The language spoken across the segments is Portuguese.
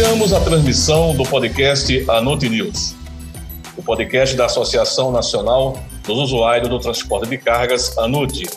Iniciamos a transmissão do podcast Anote News, o podcast da Associação Nacional dos Usuários do Transporte de Cargas, ANUT.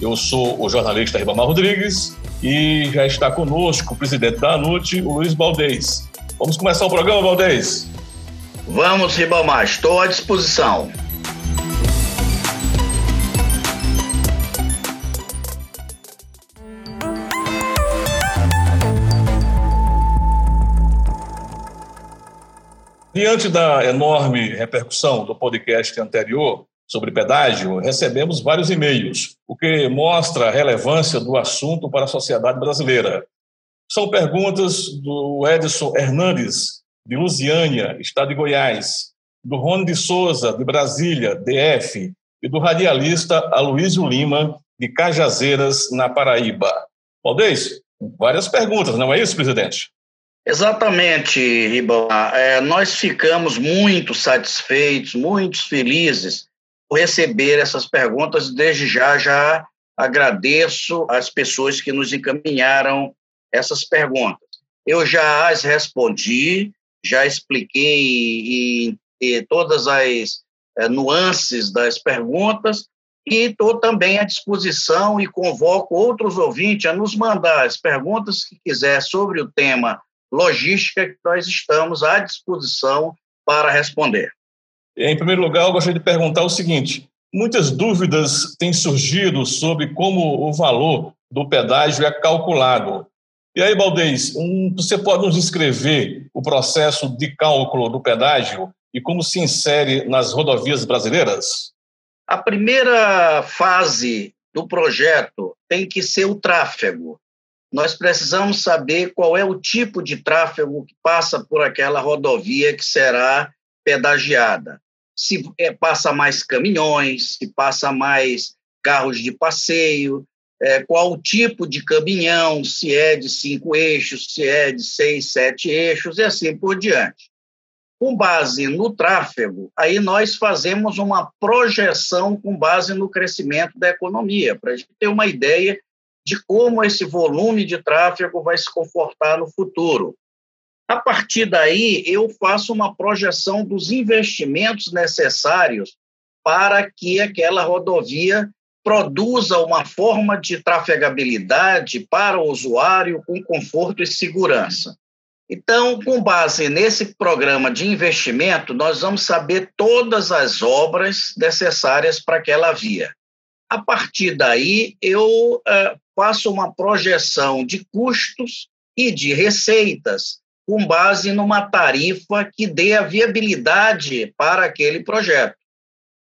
Eu sou o jornalista Ribamar Rodrigues e já está conosco o presidente da ANUT, o Luiz Baldez. Vamos começar o programa, Baldez? Vamos, Ribamar, estou à disposição. Diante da enorme repercussão do podcast anterior sobre pedágio, recebemos vários e-mails, o que mostra a relevância do assunto para a sociedade brasileira. São perguntas do Edson Hernandes, de Lusiânia, estado de Goiás, do Rony de Souza, de Brasília, DF, e do radialista Aloysio Lima, de Cajazeiras, na Paraíba. Valdez, várias perguntas, não é isso, presidente? Exatamente, Ribão. É, nós ficamos muito satisfeitos, muito felizes por receber essas perguntas. Desde já, já agradeço às pessoas que nos encaminharam essas perguntas. Eu já as respondi, já expliquei e, e todas as é, nuances das perguntas e estou também à disposição e convoco outros ouvintes a nos mandar as perguntas que quiser sobre o tema logística que nós estamos à disposição para responder. Em primeiro lugar, eu gostaria de perguntar o seguinte: muitas dúvidas têm surgido sobre como o valor do pedágio é calculado. E aí, Baldez, um, você pode nos descrever o processo de cálculo do pedágio e como se insere nas rodovias brasileiras? A primeira fase do projeto tem que ser o tráfego nós precisamos saber qual é o tipo de tráfego que passa por aquela rodovia que será pedagiada. Se é, passa mais caminhões, se passa mais carros de passeio, é, qual o tipo de caminhão, se é de cinco eixos, se é de seis, sete eixos, e assim por diante. Com base no tráfego, aí nós fazemos uma projeção com base no crescimento da economia, para a gente ter uma ideia de como esse volume de tráfego vai se comportar no futuro. A partir daí, eu faço uma projeção dos investimentos necessários para que aquela rodovia produza uma forma de trafegabilidade para o usuário com conforto e segurança. Então, com base nesse programa de investimento, nós vamos saber todas as obras necessárias para aquela via. A partir daí, eu uh, faço uma projeção de custos e de receitas com base numa tarifa que dê a viabilidade para aquele projeto.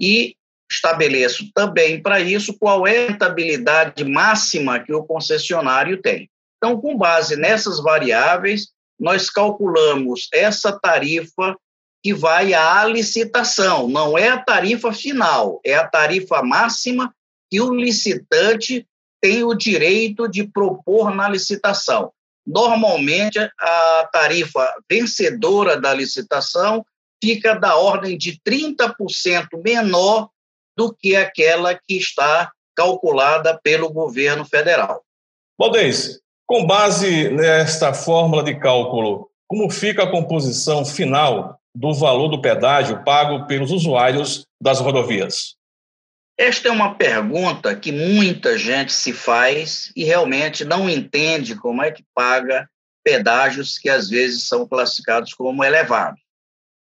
E estabeleço também para isso qual é a rentabilidade máxima que o concessionário tem. Então, com base nessas variáveis, nós calculamos essa tarifa que vai à licitação, não é a tarifa final, é a tarifa máxima que o licitante tem o direito de propor na licitação. Normalmente, a tarifa vencedora da licitação fica da ordem de 30% menor do que aquela que está calculada pelo governo federal. Valdez, com base nesta fórmula de cálculo, como fica a composição final do valor do pedágio pago pelos usuários das rodovias? Esta é uma pergunta que muita gente se faz e realmente não entende como é que paga pedágios que às vezes são classificados como elevados.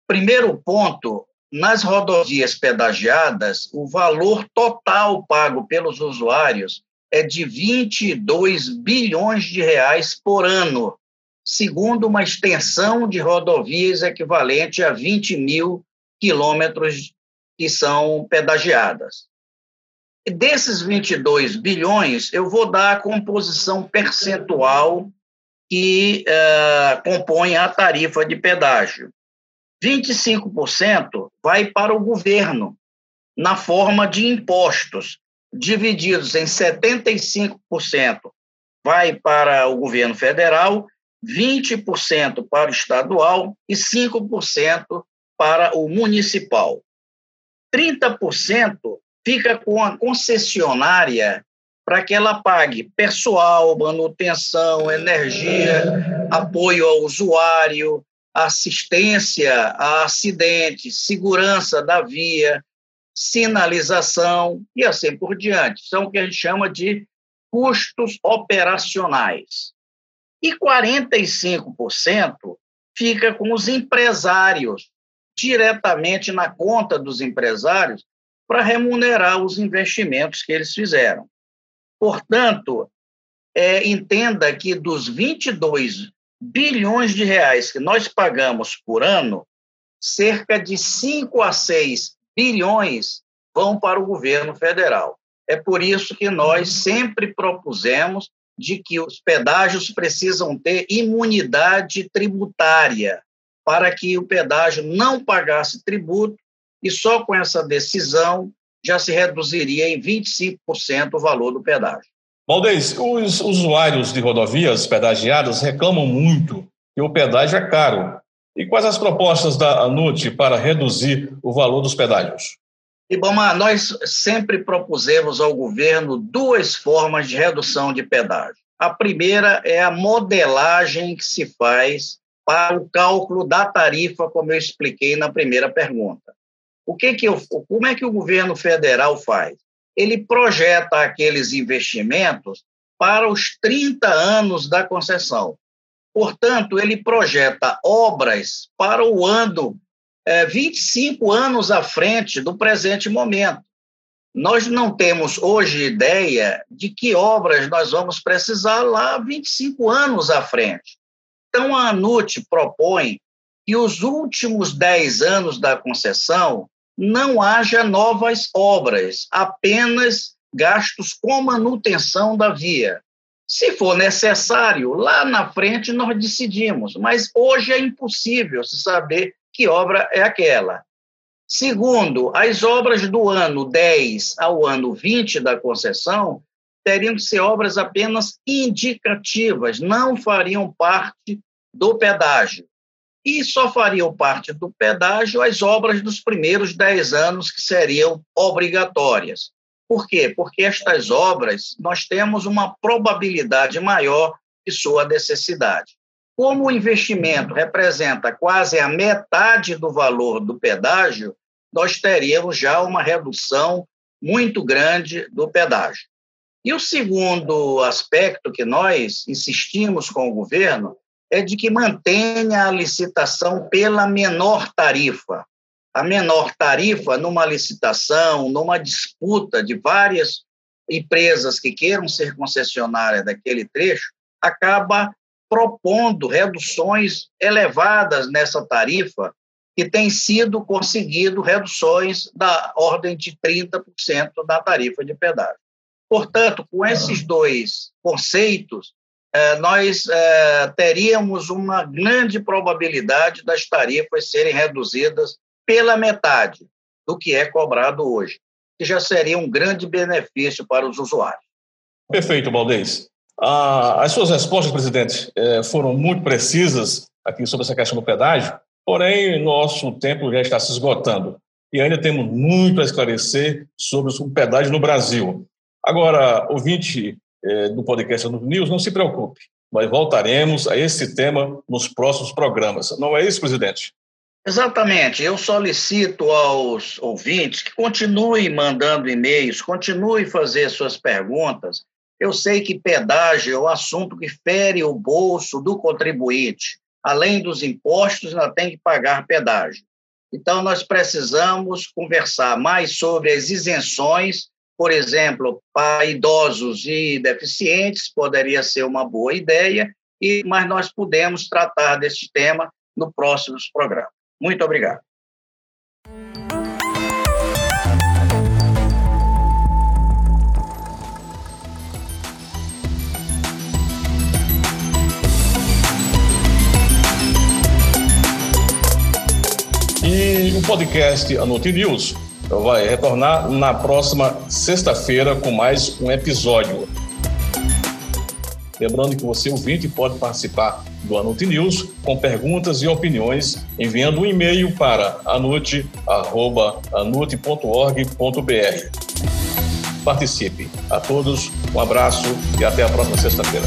Primeiro ponto, nas rodovias pedagiadas, o valor total pago pelos usuários é de 22 bilhões de reais por ano, segundo uma extensão de rodovias equivalente a 20 mil quilômetros que são pedagiadas. Desses 22 bilhões, eu vou dar a composição percentual que uh, compõe a tarifa de pedágio. 25% vai para o governo, na forma de impostos, divididos em 75% vai para o governo federal, 20% para o estadual e 5% para o municipal. 30% fica com a concessionária para que ela pague pessoal, manutenção, energia, apoio ao usuário, assistência a acidentes, segurança da via, sinalização e assim por diante. São o que a gente chama de custos operacionais. E 45% fica com os empresários, diretamente na conta dos empresários, para remunerar os investimentos que eles fizeram. Portanto, é, entenda que dos 22 bilhões de reais que nós pagamos por ano, cerca de 5 a 6 bilhões vão para o governo federal. É por isso que nós sempre propusemos de que os pedágios precisam ter imunidade tributária para que o pedágio não pagasse tributo e só com essa decisão já se reduziria em 25% o valor do pedágio. Valdez, os usuários de rodovias pedagiadas reclamam muito que o pedágio é caro. E quais as propostas da ANUT para reduzir o valor dos pedágios? Ibama, nós sempre propusemos ao governo duas formas de redução de pedágio. A primeira é a modelagem que se faz para o cálculo da tarifa, como eu expliquei na primeira pergunta. O que que eu, como é que o governo federal faz? ele projeta aqueles investimentos para os 30 anos da concessão. Portanto, ele projeta obras para o ano é, 25 anos à frente do presente momento. Nós não temos hoje ideia de que obras nós vamos precisar lá 25 anos à frente. Então, a ANUT propõe que os últimos 10 anos da concessão não haja novas obras, apenas gastos com manutenção da via. Se for necessário, lá na frente nós decidimos, mas hoje é impossível se saber que obra é aquela. Segundo, as obras do ano 10 ao ano 20 da concessão teriam que ser obras apenas indicativas, não fariam parte do pedágio e só fariam parte do pedágio as obras dos primeiros dez anos que seriam obrigatórias. Por quê? Porque estas obras nós temos uma probabilidade maior de sua necessidade. Como o investimento representa quase a metade do valor do pedágio, nós teríamos já uma redução muito grande do pedágio. E o segundo aspecto que nós insistimos com o governo é de que mantenha a licitação pela menor tarifa. A menor tarifa, numa licitação, numa disputa de várias empresas que queiram ser concessionárias daquele trecho, acaba propondo reduções elevadas nessa tarifa, que tem sido conseguido reduções da ordem de 30% da tarifa de pedágio. Portanto, com esses dois conceitos, nós é, teríamos uma grande probabilidade das tarifas serem reduzidas pela metade do que é cobrado hoje, que já seria um grande benefício para os usuários. Perfeito, Valdez. Ah, as suas respostas, presidente, é, foram muito precisas aqui sobre essa questão do pedágio, porém, nosso tempo já está se esgotando e ainda temos muito a esclarecer sobre o pedágio no Brasil. Agora, ouvinte é, do podcast do News, não se preocupe. Nós voltaremos a esse tema nos próximos programas. Não é isso, presidente? Exatamente. Eu solicito aos ouvintes que continuem mandando e-mails, continuem fazer suas perguntas. Eu sei que pedágio é um assunto que fere o bolso do contribuinte. Além dos impostos, ainda tem que pagar pedágio. Então, nós precisamos conversar mais sobre as isenções por exemplo, para idosos e deficientes, poderia ser uma boa ideia, e, mas nós podemos tratar desse tema no próximos programas. Muito obrigado. E o podcast Anote News vai retornar na próxima sexta-feira com mais um episódio. Lembrando que você, ouvinte, pode participar do Anute News com perguntas e opiniões enviando um e-mail para anute.org.br. participe. A todos, um abraço e até a próxima sexta-feira.